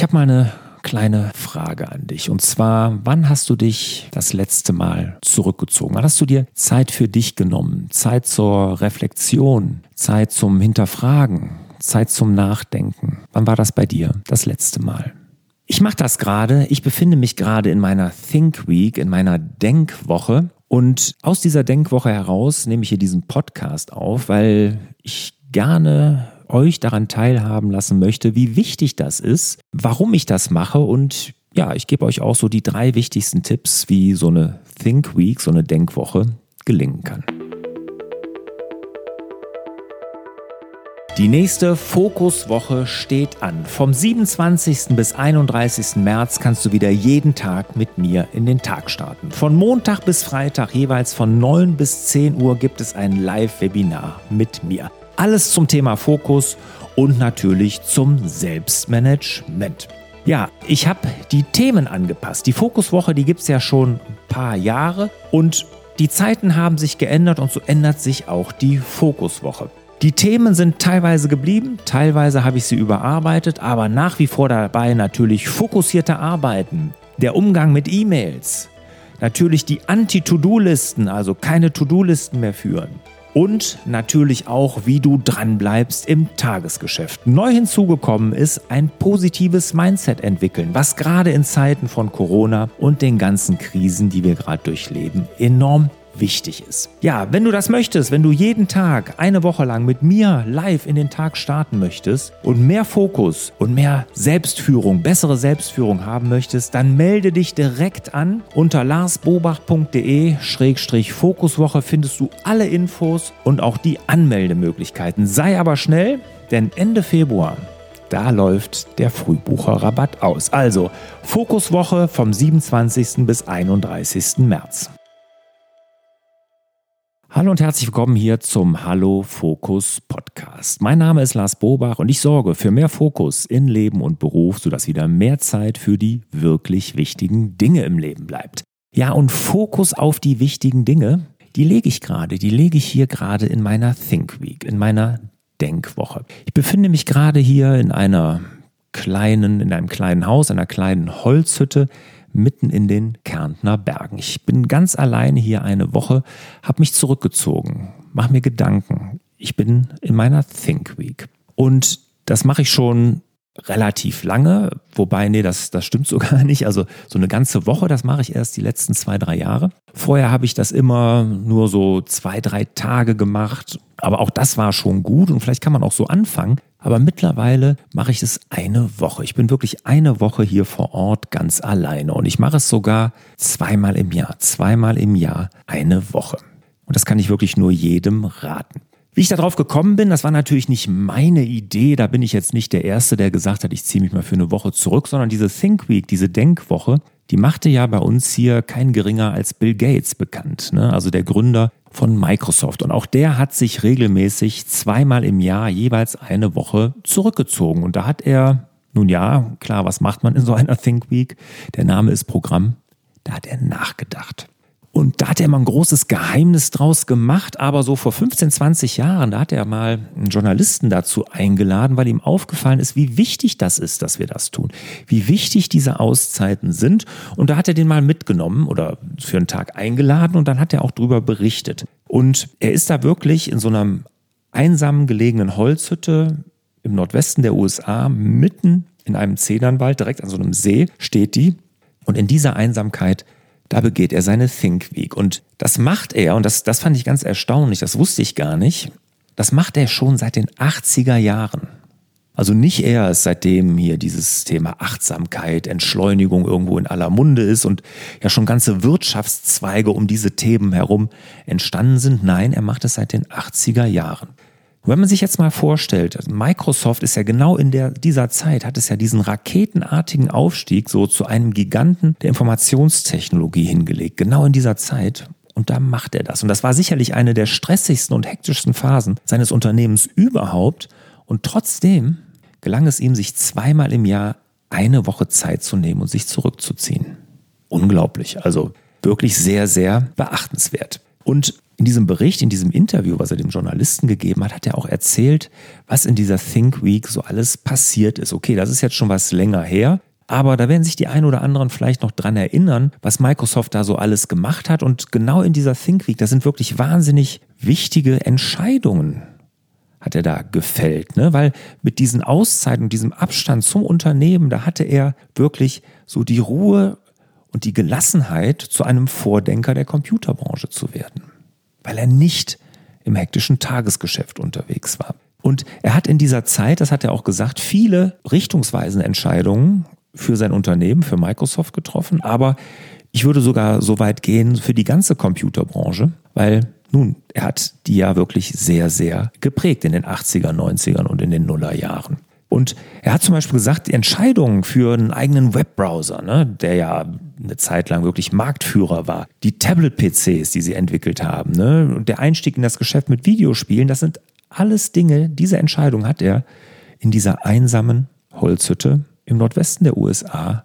Ich habe mal eine kleine Frage an dich. Und zwar, wann hast du dich das letzte Mal zurückgezogen? Wann hast du dir Zeit für dich genommen? Zeit zur Reflexion, Zeit zum Hinterfragen, Zeit zum Nachdenken. Wann war das bei dir das letzte Mal? Ich mache das gerade. Ich befinde mich gerade in meiner Think Week, in meiner Denkwoche. Und aus dieser Denkwoche heraus nehme ich hier diesen Podcast auf, weil ich gerne euch daran teilhaben lassen möchte, wie wichtig das ist, warum ich das mache und ja, ich gebe euch auch so die drei wichtigsten Tipps, wie so eine Think Week, so eine Denkwoche gelingen kann. Die nächste Fokuswoche steht an. Vom 27. bis 31. März kannst du wieder jeden Tag mit mir in den Tag starten. Von Montag bis Freitag jeweils von 9 bis 10 Uhr gibt es ein Live-Webinar mit mir. Alles zum Thema Fokus und natürlich zum Selbstmanagement. Ja, ich habe die Themen angepasst. Die Fokuswoche, die gibt es ja schon ein paar Jahre und die Zeiten haben sich geändert und so ändert sich auch die Fokuswoche. Die Themen sind teilweise geblieben, teilweise habe ich sie überarbeitet, aber nach wie vor dabei natürlich fokussierte Arbeiten, der Umgang mit E-Mails, natürlich die Anti-To-Do-Listen, also keine To-Do-Listen mehr führen, und natürlich auch, wie du dranbleibst im Tagesgeschäft. Neu hinzugekommen ist ein positives Mindset entwickeln, was gerade in Zeiten von Corona und den ganzen Krisen, die wir gerade durchleben, enorm wichtig ist. Ja, wenn du das möchtest, wenn du jeden Tag eine Woche lang mit mir live in den Tag starten möchtest und mehr Fokus und mehr Selbstführung, bessere Selbstführung haben möchtest, dann melde dich direkt an. Unter larsbobach.de-fokuswoche findest du alle Infos und auch die Anmeldemöglichkeiten. Sei aber schnell, denn Ende Februar da läuft der Frühbucherrabatt aus. Also Fokuswoche vom 27. bis 31. März. Hallo und herzlich willkommen hier zum Hallo Fokus Podcast. Mein Name ist Lars Bobach und ich sorge für mehr Fokus in Leben und Beruf, sodass wieder mehr Zeit für die wirklich wichtigen Dinge im Leben bleibt. Ja, und Fokus auf die wichtigen Dinge, die lege ich gerade, die lege ich hier gerade in meiner Think Week, in meiner Denkwoche. Ich befinde mich gerade hier in einer kleinen, in einem kleinen Haus, einer kleinen Holzhütte mitten in den Kärntner Bergen. Ich bin ganz alleine hier eine Woche, habe mich zurückgezogen, mache mir Gedanken. Ich bin in meiner Think Week. Und das mache ich schon relativ lange, wobei, nee, das, das stimmt so gar nicht. Also so eine ganze Woche, das mache ich erst die letzten zwei, drei Jahre. Vorher habe ich das immer nur so zwei, drei Tage gemacht. Aber auch das war schon gut und vielleicht kann man auch so anfangen. Aber mittlerweile mache ich es eine Woche. Ich bin wirklich eine Woche hier vor Ort ganz alleine und ich mache es sogar zweimal im Jahr. Zweimal im Jahr eine Woche. Und das kann ich wirklich nur jedem raten. Wie ich darauf gekommen bin, das war natürlich nicht meine Idee. Da bin ich jetzt nicht der Erste, der gesagt hat, ich ziehe mich mal für eine Woche zurück, sondern diese Think Week, diese Denkwoche, die machte ja bei uns hier kein geringer als Bill Gates bekannt. Ne? Also der Gründer von Microsoft. Und auch der hat sich regelmäßig zweimal im Jahr jeweils eine Woche zurückgezogen. Und da hat er, nun ja, klar, was macht man in so einer Think Week? Der Name ist Programm. Da hat er nachgedacht. Und da hat er mal ein großes Geheimnis draus gemacht, aber so vor 15, 20 Jahren, da hat er mal einen Journalisten dazu eingeladen, weil ihm aufgefallen ist, wie wichtig das ist, dass wir das tun. Wie wichtig diese Auszeiten sind. Und da hat er den mal mitgenommen oder für einen Tag eingeladen und dann hat er auch drüber berichtet. Und er ist da wirklich in so einer einsam gelegenen Holzhütte im Nordwesten der USA, mitten in einem Zedernwald, direkt an so einem See, steht die. Und in dieser Einsamkeit da begeht er seine Think Week. Und das macht er, und das, das fand ich ganz erstaunlich, das wusste ich gar nicht, das macht er schon seit den 80er Jahren. Also nicht erst seitdem hier dieses Thema Achtsamkeit, Entschleunigung irgendwo in aller Munde ist und ja schon ganze Wirtschaftszweige um diese Themen herum entstanden sind. Nein, er macht es seit den 80er Jahren. Wenn man sich jetzt mal vorstellt, Microsoft ist ja genau in der, dieser Zeit, hat es ja diesen raketenartigen Aufstieg so zu einem Giganten der Informationstechnologie hingelegt, genau in dieser Zeit. Und da macht er das. Und das war sicherlich eine der stressigsten und hektischsten Phasen seines Unternehmens überhaupt. Und trotzdem gelang es ihm, sich zweimal im Jahr eine Woche Zeit zu nehmen und sich zurückzuziehen. Unglaublich. Also wirklich sehr, sehr beachtenswert. Und in diesem Bericht, in diesem Interview, was er dem Journalisten gegeben hat, hat er auch erzählt, was in dieser Think Week so alles passiert ist. Okay, das ist jetzt schon was länger her. Aber da werden sich die ein oder anderen vielleicht noch dran erinnern, was Microsoft da so alles gemacht hat. Und genau in dieser Think Week, da sind wirklich wahnsinnig wichtige Entscheidungen hat er da gefällt, ne? Weil mit diesen Auszeiten und diesem Abstand zum Unternehmen, da hatte er wirklich so die Ruhe und die Gelassenheit, zu einem Vordenker der Computerbranche zu werden. Weil er nicht im hektischen Tagesgeschäft unterwegs war. Und er hat in dieser Zeit, das hat er auch gesagt, viele richtungsweisende Entscheidungen für sein Unternehmen, für Microsoft getroffen, aber ich würde sogar so weit gehen für die ganze Computerbranche, weil nun, er hat die ja wirklich sehr, sehr geprägt in den 80er, 90ern und in den Nullerjahren. Und er hat zum Beispiel gesagt, die Entscheidung für einen eigenen Webbrowser, ne, der ja eine Zeit lang wirklich Marktführer war, die Tablet-PCs, die sie entwickelt haben, ne, und der Einstieg in das Geschäft mit Videospielen, das sind alles Dinge, diese Entscheidung hat er in dieser einsamen Holzhütte im Nordwesten der USA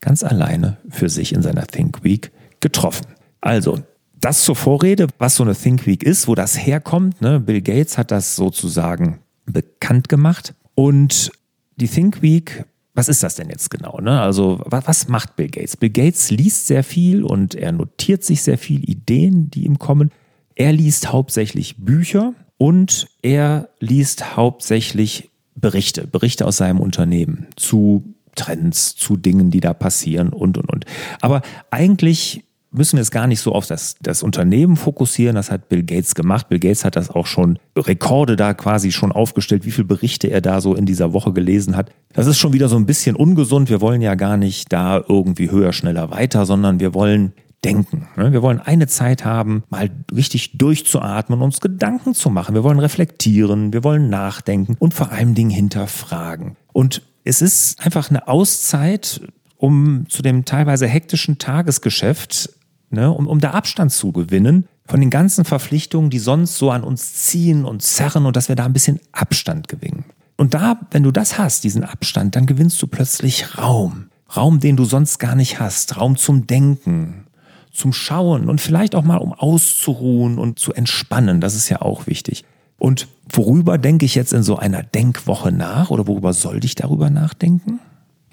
ganz alleine für sich in seiner Think Week getroffen. Also, das zur Vorrede, was so eine Think Week ist, wo das herkommt. Ne? Bill Gates hat das sozusagen bekannt gemacht. Und die Think Week, was ist das denn jetzt genau? Ne? Also, was, was macht Bill Gates? Bill Gates liest sehr viel und er notiert sich sehr viel Ideen, die ihm kommen. Er liest hauptsächlich Bücher und er liest hauptsächlich Berichte, Berichte aus seinem Unternehmen zu Trends, zu Dingen, die da passieren und, und, und. Aber eigentlich müssen wir es gar nicht so auf das, das Unternehmen fokussieren. Das hat Bill Gates gemacht. Bill Gates hat das auch schon Rekorde da quasi schon aufgestellt, wie viele Berichte er da so in dieser Woche gelesen hat. Das ist schon wieder so ein bisschen ungesund. Wir wollen ja gar nicht da irgendwie höher, schneller, weiter, sondern wir wollen denken. Ne? Wir wollen eine Zeit haben, mal richtig durchzuatmen, uns Gedanken zu machen. Wir wollen reflektieren, wir wollen nachdenken und vor allem Dingen hinterfragen. Und es ist einfach eine Auszeit, um zu dem teilweise hektischen Tagesgeschäft, ne, um, um da Abstand zu gewinnen von den ganzen Verpflichtungen, die sonst so an uns ziehen und zerren und dass wir da ein bisschen Abstand gewinnen. Und da, wenn du das hast, diesen Abstand, dann gewinnst du plötzlich Raum. Raum, den du sonst gar nicht hast. Raum zum Denken, zum Schauen und vielleicht auch mal um auszuruhen und zu entspannen. Das ist ja auch wichtig. Und worüber denke ich jetzt in so einer Denkwoche nach oder worüber sollte ich darüber nachdenken?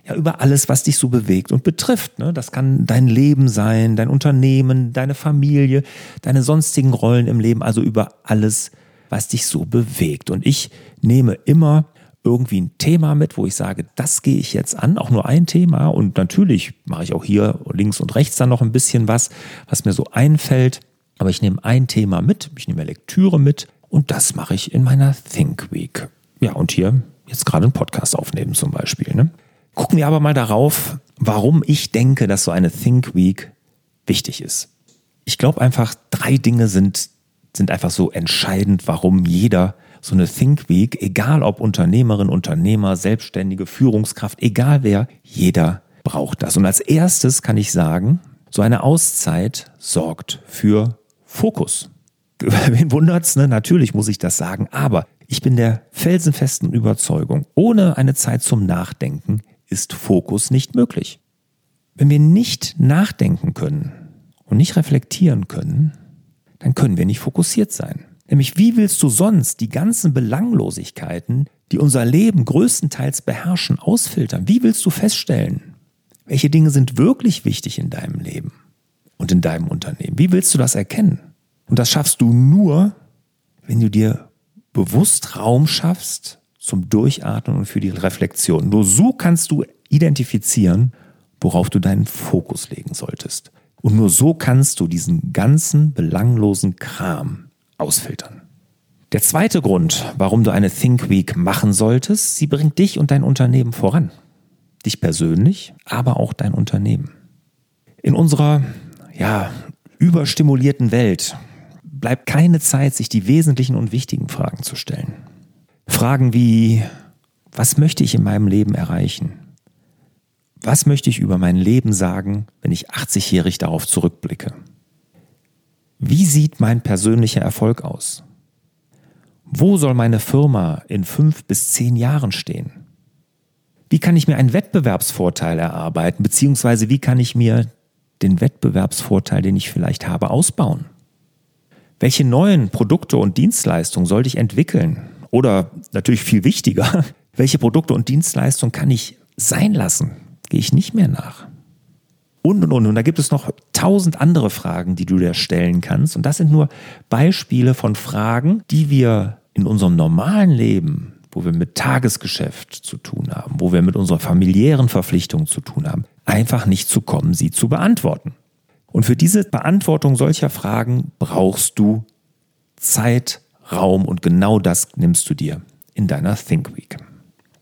Ja, über alles, was dich so bewegt und betrifft. Ne? Das kann dein Leben sein, dein Unternehmen, deine Familie, deine sonstigen Rollen im Leben, also über alles, was dich so bewegt. Und ich nehme immer irgendwie ein Thema mit, wo ich sage, das gehe ich jetzt an, auch nur ein Thema. Und natürlich mache ich auch hier links und rechts dann noch ein bisschen was, was mir so einfällt. Aber ich nehme ein Thema mit, ich nehme Lektüre mit und das mache ich in meiner Think Week. Ja, und hier jetzt gerade einen Podcast aufnehmen zum Beispiel. Ne? Gucken wir aber mal darauf, warum ich denke, dass so eine Think Week wichtig ist. Ich glaube einfach, drei Dinge sind, sind einfach so entscheidend, warum jeder so eine Think Week, egal ob Unternehmerin, Unternehmer, Selbstständige, Führungskraft, egal wer, jeder braucht das. Und als erstes kann ich sagen, so eine Auszeit sorgt für Fokus. Wen wundert's, ne? Natürlich muss ich das sagen, aber ich bin der felsenfesten Überzeugung, ohne eine Zeit zum Nachdenken ist Fokus nicht möglich. Wenn wir nicht nachdenken können und nicht reflektieren können, dann können wir nicht fokussiert sein. Nämlich, wie willst du sonst die ganzen Belanglosigkeiten, die unser Leben größtenteils beherrschen, ausfiltern? Wie willst du feststellen, welche Dinge sind wirklich wichtig in deinem Leben und in deinem Unternehmen? Wie willst du das erkennen? Und das schaffst du nur, wenn du dir bewusst Raum schaffst zum Durchatmen und für die Reflexion. Nur so kannst du identifizieren, worauf du deinen Fokus legen solltest. Und nur so kannst du diesen ganzen belanglosen Kram ausfiltern. Der zweite Grund, warum du eine Think Week machen solltest, sie bringt dich und dein Unternehmen voran. Dich persönlich, aber auch dein Unternehmen. In unserer, ja, überstimulierten Welt bleibt keine Zeit, sich die wesentlichen und wichtigen Fragen zu stellen. Fragen wie, was möchte ich in meinem Leben erreichen? Was möchte ich über mein Leben sagen, wenn ich 80-jährig darauf zurückblicke? Wie sieht mein persönlicher Erfolg aus? Wo soll meine Firma in fünf bis zehn Jahren stehen? Wie kann ich mir einen Wettbewerbsvorteil erarbeiten, beziehungsweise wie kann ich mir den Wettbewerbsvorteil, den ich vielleicht habe, ausbauen? Welche neuen Produkte und Dienstleistungen sollte ich entwickeln? Oder natürlich viel wichtiger, welche Produkte und Dienstleistungen kann ich sein lassen? Gehe ich nicht mehr nach. Und, und, und. Und da gibt es noch tausend andere Fragen, die du dir stellen kannst. Und das sind nur Beispiele von Fragen, die wir in unserem normalen Leben, wo wir mit Tagesgeschäft zu tun haben, wo wir mit unserer familiären Verpflichtung zu tun haben, einfach nicht zu kommen, sie zu beantworten. Und für diese Beantwortung solcher Fragen brauchst du Zeit, Raum und genau das nimmst du dir in deiner Think Week.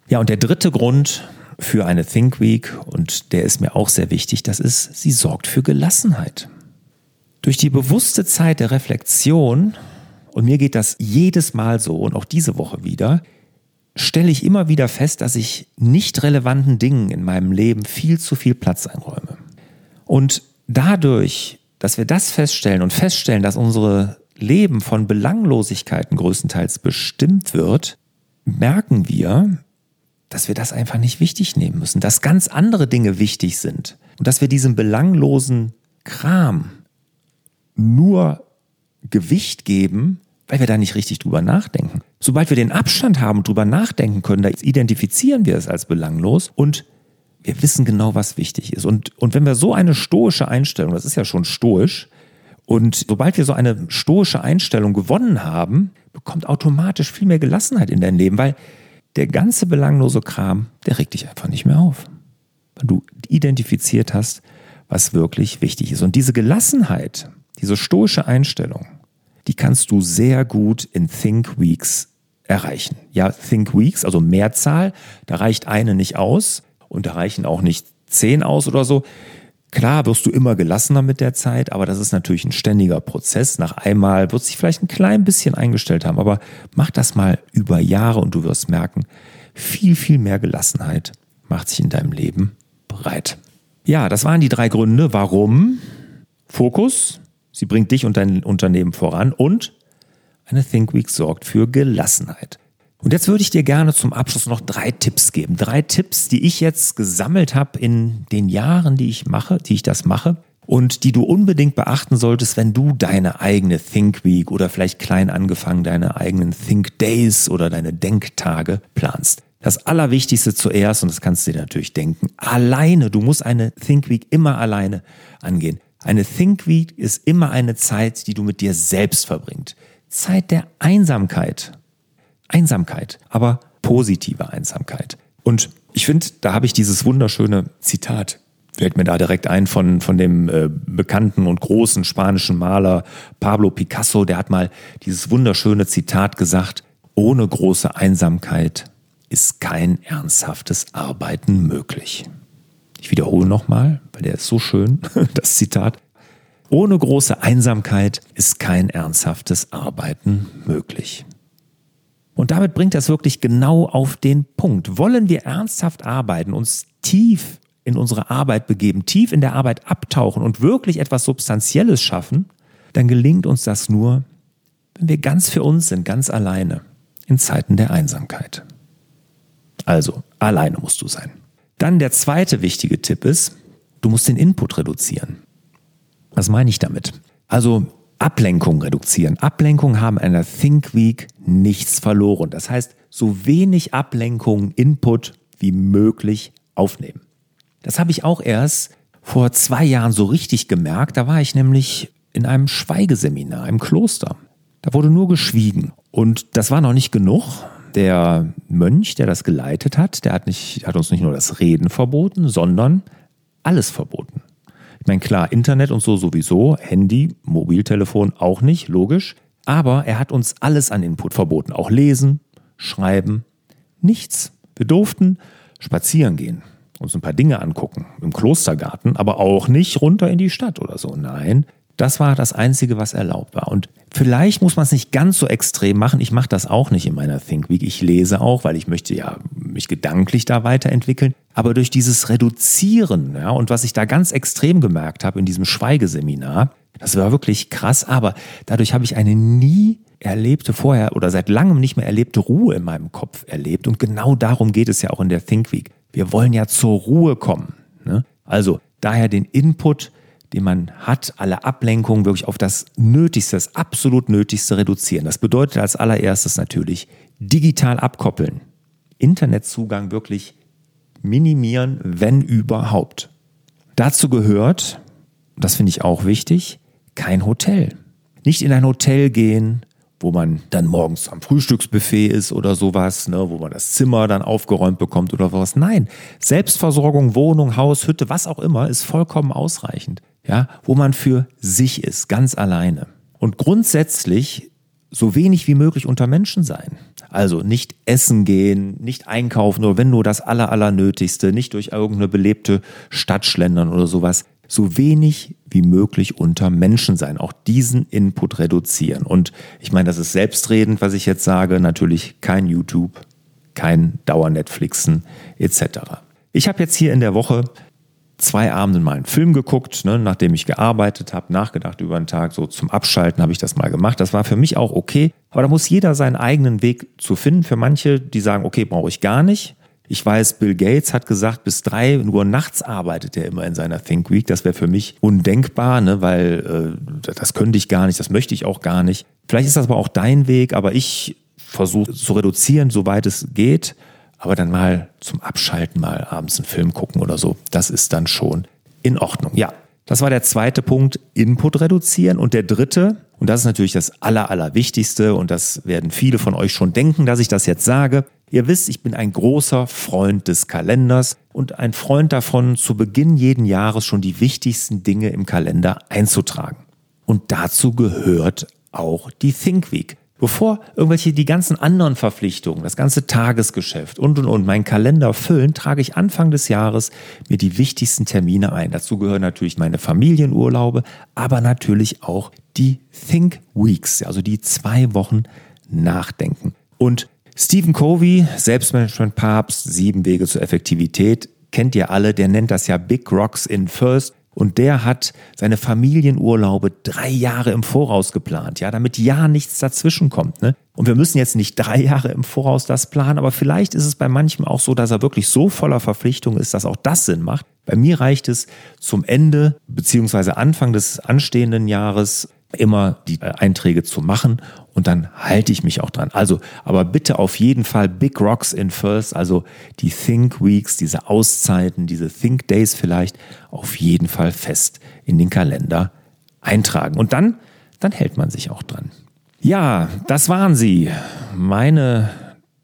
Ja, und der dritte Grund für eine Think Week, und der ist mir auch sehr wichtig, das ist, sie sorgt für Gelassenheit. Durch die bewusste Zeit der Reflexion, und mir geht das jedes Mal so und auch diese Woche wieder, stelle ich immer wieder fest, dass ich nicht relevanten Dingen in meinem Leben viel zu viel Platz einräume. Und dadurch, dass wir das feststellen und feststellen, dass unsere Leben von Belanglosigkeiten größtenteils bestimmt wird, merken wir, dass wir das einfach nicht wichtig nehmen müssen, dass ganz andere Dinge wichtig sind und dass wir diesem belanglosen Kram nur Gewicht geben, weil wir da nicht richtig drüber nachdenken. Sobald wir den Abstand haben und drüber nachdenken können, da identifizieren wir es als belanglos und wir wissen genau, was wichtig ist. Und, und wenn wir so eine stoische Einstellung, das ist ja schon stoisch, und sobald wir so eine stoische Einstellung gewonnen haben, bekommt automatisch viel mehr Gelassenheit in dein Leben, weil der ganze belanglose Kram, der regt dich einfach nicht mehr auf. Weil du identifiziert hast, was wirklich wichtig ist. Und diese Gelassenheit, diese stoische Einstellung, die kannst du sehr gut in Think Weeks erreichen. Ja, Think Weeks, also Mehrzahl, da reicht eine nicht aus und da reichen auch nicht zehn aus oder so. Klar wirst du immer gelassener mit der Zeit, aber das ist natürlich ein ständiger Prozess. Nach einmal wird sich vielleicht ein klein bisschen eingestellt haben, aber mach das mal über Jahre und du wirst merken, viel, viel mehr Gelassenheit macht sich in deinem Leben breit. Ja, das waren die drei Gründe, warum Fokus, sie bringt dich und dein Unternehmen voran und eine Think Week sorgt für Gelassenheit. Und jetzt würde ich dir gerne zum Abschluss noch drei Tipps geben. Drei Tipps, die ich jetzt gesammelt habe in den Jahren, die ich mache, die ich das mache und die du unbedingt beachten solltest, wenn du deine eigene Think Week oder vielleicht klein angefangen deine eigenen Think Days oder deine Denktage planst. Das Allerwichtigste zuerst, und das kannst du dir natürlich denken, alleine, du musst eine Think Week immer alleine angehen. Eine Think Week ist immer eine Zeit, die du mit dir selbst verbringst. Zeit der Einsamkeit. Einsamkeit, aber positive Einsamkeit. Und ich finde, da habe ich dieses wunderschöne Zitat, fällt mir da direkt ein von, von dem äh, bekannten und großen spanischen Maler Pablo Picasso, der hat mal dieses wunderschöne Zitat gesagt, ohne große Einsamkeit ist kein ernsthaftes Arbeiten möglich. Ich wiederhole nochmal, weil der ist so schön, das Zitat. Ohne große Einsamkeit ist kein ernsthaftes Arbeiten möglich. Und damit bringt das wirklich genau auf den Punkt. Wollen wir ernsthaft arbeiten, uns tief in unsere Arbeit begeben, tief in der Arbeit abtauchen und wirklich etwas Substanzielles schaffen, dann gelingt uns das nur, wenn wir ganz für uns sind, ganz alleine, in Zeiten der Einsamkeit. Also, alleine musst du sein. Dann der zweite wichtige Tipp ist, du musst den Input reduzieren. Was meine ich damit? Also Ablenkung reduzieren. Ablenkung haben in einer Think Week nichts verloren. Das heißt, so wenig Ablenkung, Input wie möglich aufnehmen. Das habe ich auch erst vor zwei Jahren so richtig gemerkt. Da war ich nämlich in einem Schweigeseminar im Kloster. Da wurde nur geschwiegen. Und das war noch nicht genug. Der Mönch, der das geleitet hat, der hat, nicht, hat uns nicht nur das Reden verboten, sondern alles verboten. Ich meine, klar, Internet und so sowieso, Handy, Mobiltelefon auch nicht, logisch. Aber er hat uns alles an Input verboten. Auch lesen, schreiben, nichts. Wir durften spazieren gehen, uns ein paar Dinge angucken im Klostergarten, aber auch nicht runter in die Stadt oder so. Nein, das war das Einzige, was erlaubt war. Und vielleicht muss man es nicht ganz so extrem machen. Ich mache das auch nicht in meiner Think Week. Ich lese auch, weil ich möchte ja mich gedanklich da weiterentwickeln. Aber durch dieses Reduzieren, ja, und was ich da ganz extrem gemerkt habe in diesem Schweigeseminar, das war wirklich krass, aber dadurch habe ich eine nie erlebte vorher oder seit langem nicht mehr erlebte Ruhe in meinem Kopf erlebt. Und genau darum geht es ja auch in der Think Week. Wir wollen ja zur Ruhe kommen. Ne? Also daher den Input den man hat, alle Ablenkungen wirklich auf das Nötigste, das absolut Nötigste reduzieren. Das bedeutet als allererstes natürlich digital abkoppeln. Internetzugang wirklich minimieren, wenn überhaupt. Dazu gehört, das finde ich auch wichtig, kein Hotel. Nicht in ein Hotel gehen, wo man dann morgens am Frühstücksbuffet ist oder sowas, ne, wo man das Zimmer dann aufgeräumt bekommt oder was. Nein, Selbstversorgung, Wohnung, Haus, Hütte, was auch immer, ist vollkommen ausreichend. Ja, wo man für sich ist, ganz alleine. Und grundsätzlich so wenig wie möglich unter Menschen sein. Also nicht essen gehen, nicht einkaufen, nur wenn nur das aller, aller Nötigste, nicht durch irgendeine belebte Stadt schlendern oder sowas. So wenig wie möglich unter Menschen sein, auch diesen Input reduzieren. Und ich meine, das ist selbstredend, was ich jetzt sage, natürlich kein YouTube, kein Dauer-Netflixen etc. Ich habe jetzt hier in der Woche zwei Abenden mal einen Film geguckt, ne, nachdem ich gearbeitet habe, nachgedacht über den Tag, so zum Abschalten habe ich das mal gemacht. Das war für mich auch okay, aber da muss jeder seinen eigenen Weg zu finden. Für manche, die sagen, okay, brauche ich gar nicht. Ich weiß, Bill Gates hat gesagt, bis drei Uhr nachts arbeitet er immer in seiner Think Week. Das wäre für mich undenkbar, ne, weil äh, das könnte ich gar nicht, das möchte ich auch gar nicht. Vielleicht ist das aber auch dein Weg, aber ich versuche zu reduzieren, soweit es geht aber dann mal zum Abschalten mal abends einen Film gucken oder so, das ist dann schon in Ordnung. Ja, das war der zweite Punkt, Input reduzieren. Und der dritte, und das ist natürlich das Aller, Allerwichtigste, und das werden viele von euch schon denken, dass ich das jetzt sage. Ihr wisst, ich bin ein großer Freund des Kalenders und ein Freund davon, zu Beginn jeden Jahres schon die wichtigsten Dinge im Kalender einzutragen. Und dazu gehört auch die Think Week. Bevor irgendwelche die ganzen anderen Verpflichtungen, das ganze Tagesgeschäft und und und meinen Kalender füllen, trage ich Anfang des Jahres mir die wichtigsten Termine ein. Dazu gehören natürlich meine Familienurlaube, aber natürlich auch die Think Weeks, also die zwei Wochen Nachdenken. Und Stephen Covey, Selbstmanagement-Papst, sieben Wege zur Effektivität, kennt ihr alle, der nennt das ja Big Rocks in First. Und der hat seine Familienurlaube drei Jahre im Voraus geplant, ja, damit ja nichts dazwischen kommt. Ne? Und wir müssen jetzt nicht drei Jahre im Voraus das planen, aber vielleicht ist es bei manchem auch so, dass er wirklich so voller Verpflichtungen ist, dass auch das Sinn macht. Bei mir reicht es zum Ende beziehungsweise Anfang des anstehenden Jahres immer die äh, Einträge zu machen und dann halte ich mich auch dran. Also, aber bitte auf jeden Fall Big Rocks in First, also die Think Weeks, diese Auszeiten, diese Think Days vielleicht auf jeden Fall fest in den Kalender eintragen. Und dann, dann hält man sich auch dran. Ja, das waren sie. Meine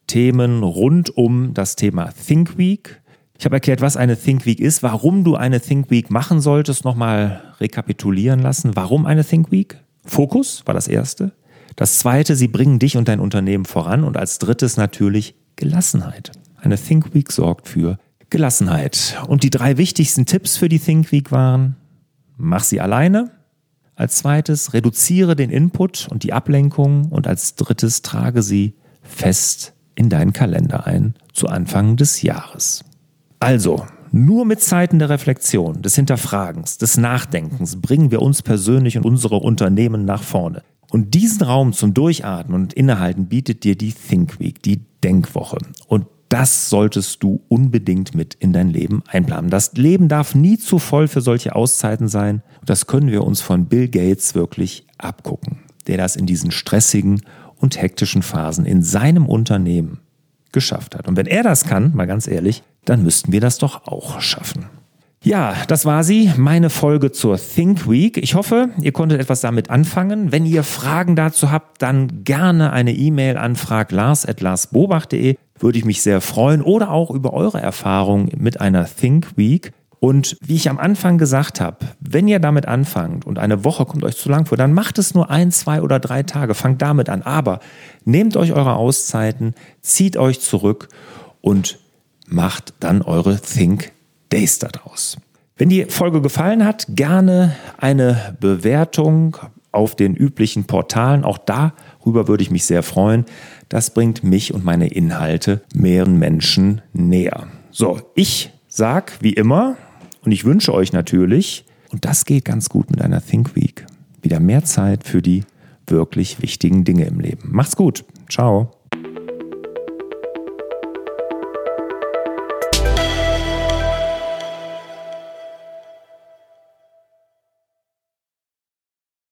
Themen rund um das Thema Think Week. Ich habe erklärt, was eine Think Week ist, warum du eine Think Week machen solltest, nochmal rekapitulieren lassen. Warum eine Think Week? Fokus war das erste. Das zweite, sie bringen dich und dein Unternehmen voran. Und als drittes natürlich Gelassenheit. Eine Think Week sorgt für Gelassenheit. Und die drei wichtigsten Tipps für die Think Week waren, mach sie alleine. Als zweites, reduziere den Input und die Ablenkung. Und als drittes, trage sie fest in deinen Kalender ein zu Anfang des Jahres. Also, nur mit Zeiten der Reflexion, des Hinterfragens, des Nachdenkens bringen wir uns persönlich und unsere Unternehmen nach vorne. Und diesen Raum zum Durchatmen und Innehalten bietet dir die Think Week, die Denkwoche. Und das solltest du unbedingt mit in dein Leben einplanen. Das Leben darf nie zu voll für solche Auszeiten sein. Das können wir uns von Bill Gates wirklich abgucken, der das in diesen stressigen und hektischen Phasen in seinem Unternehmen geschafft hat. Und wenn er das kann, mal ganz ehrlich, dann müssten wir das doch auch schaffen. Ja, das war sie, meine Folge zur Think Week. Ich hoffe, ihr konntet etwas damit anfangen. Wenn ihr Fragen dazu habt, dann gerne eine E-Mail an fraglars.larsbobach.de. Würde ich mich sehr freuen. Oder auch über eure Erfahrungen mit einer Think Week. Und wie ich am Anfang gesagt habe, wenn ihr damit anfangt und eine Woche kommt euch zu lang vor, dann macht es nur ein, zwei oder drei Tage. Fangt damit an. Aber nehmt euch eure Auszeiten, zieht euch zurück und macht dann eure Think Days daraus. Wenn die Folge gefallen hat, gerne eine Bewertung auf den üblichen Portalen. Auch darüber würde ich mich sehr freuen. Das bringt mich und meine Inhalte mehreren Menschen näher. So, ich sag wie immer und ich wünsche euch natürlich, und das geht ganz gut mit einer Think Week, wieder mehr Zeit für die wirklich wichtigen Dinge im Leben. Macht's gut. Ciao.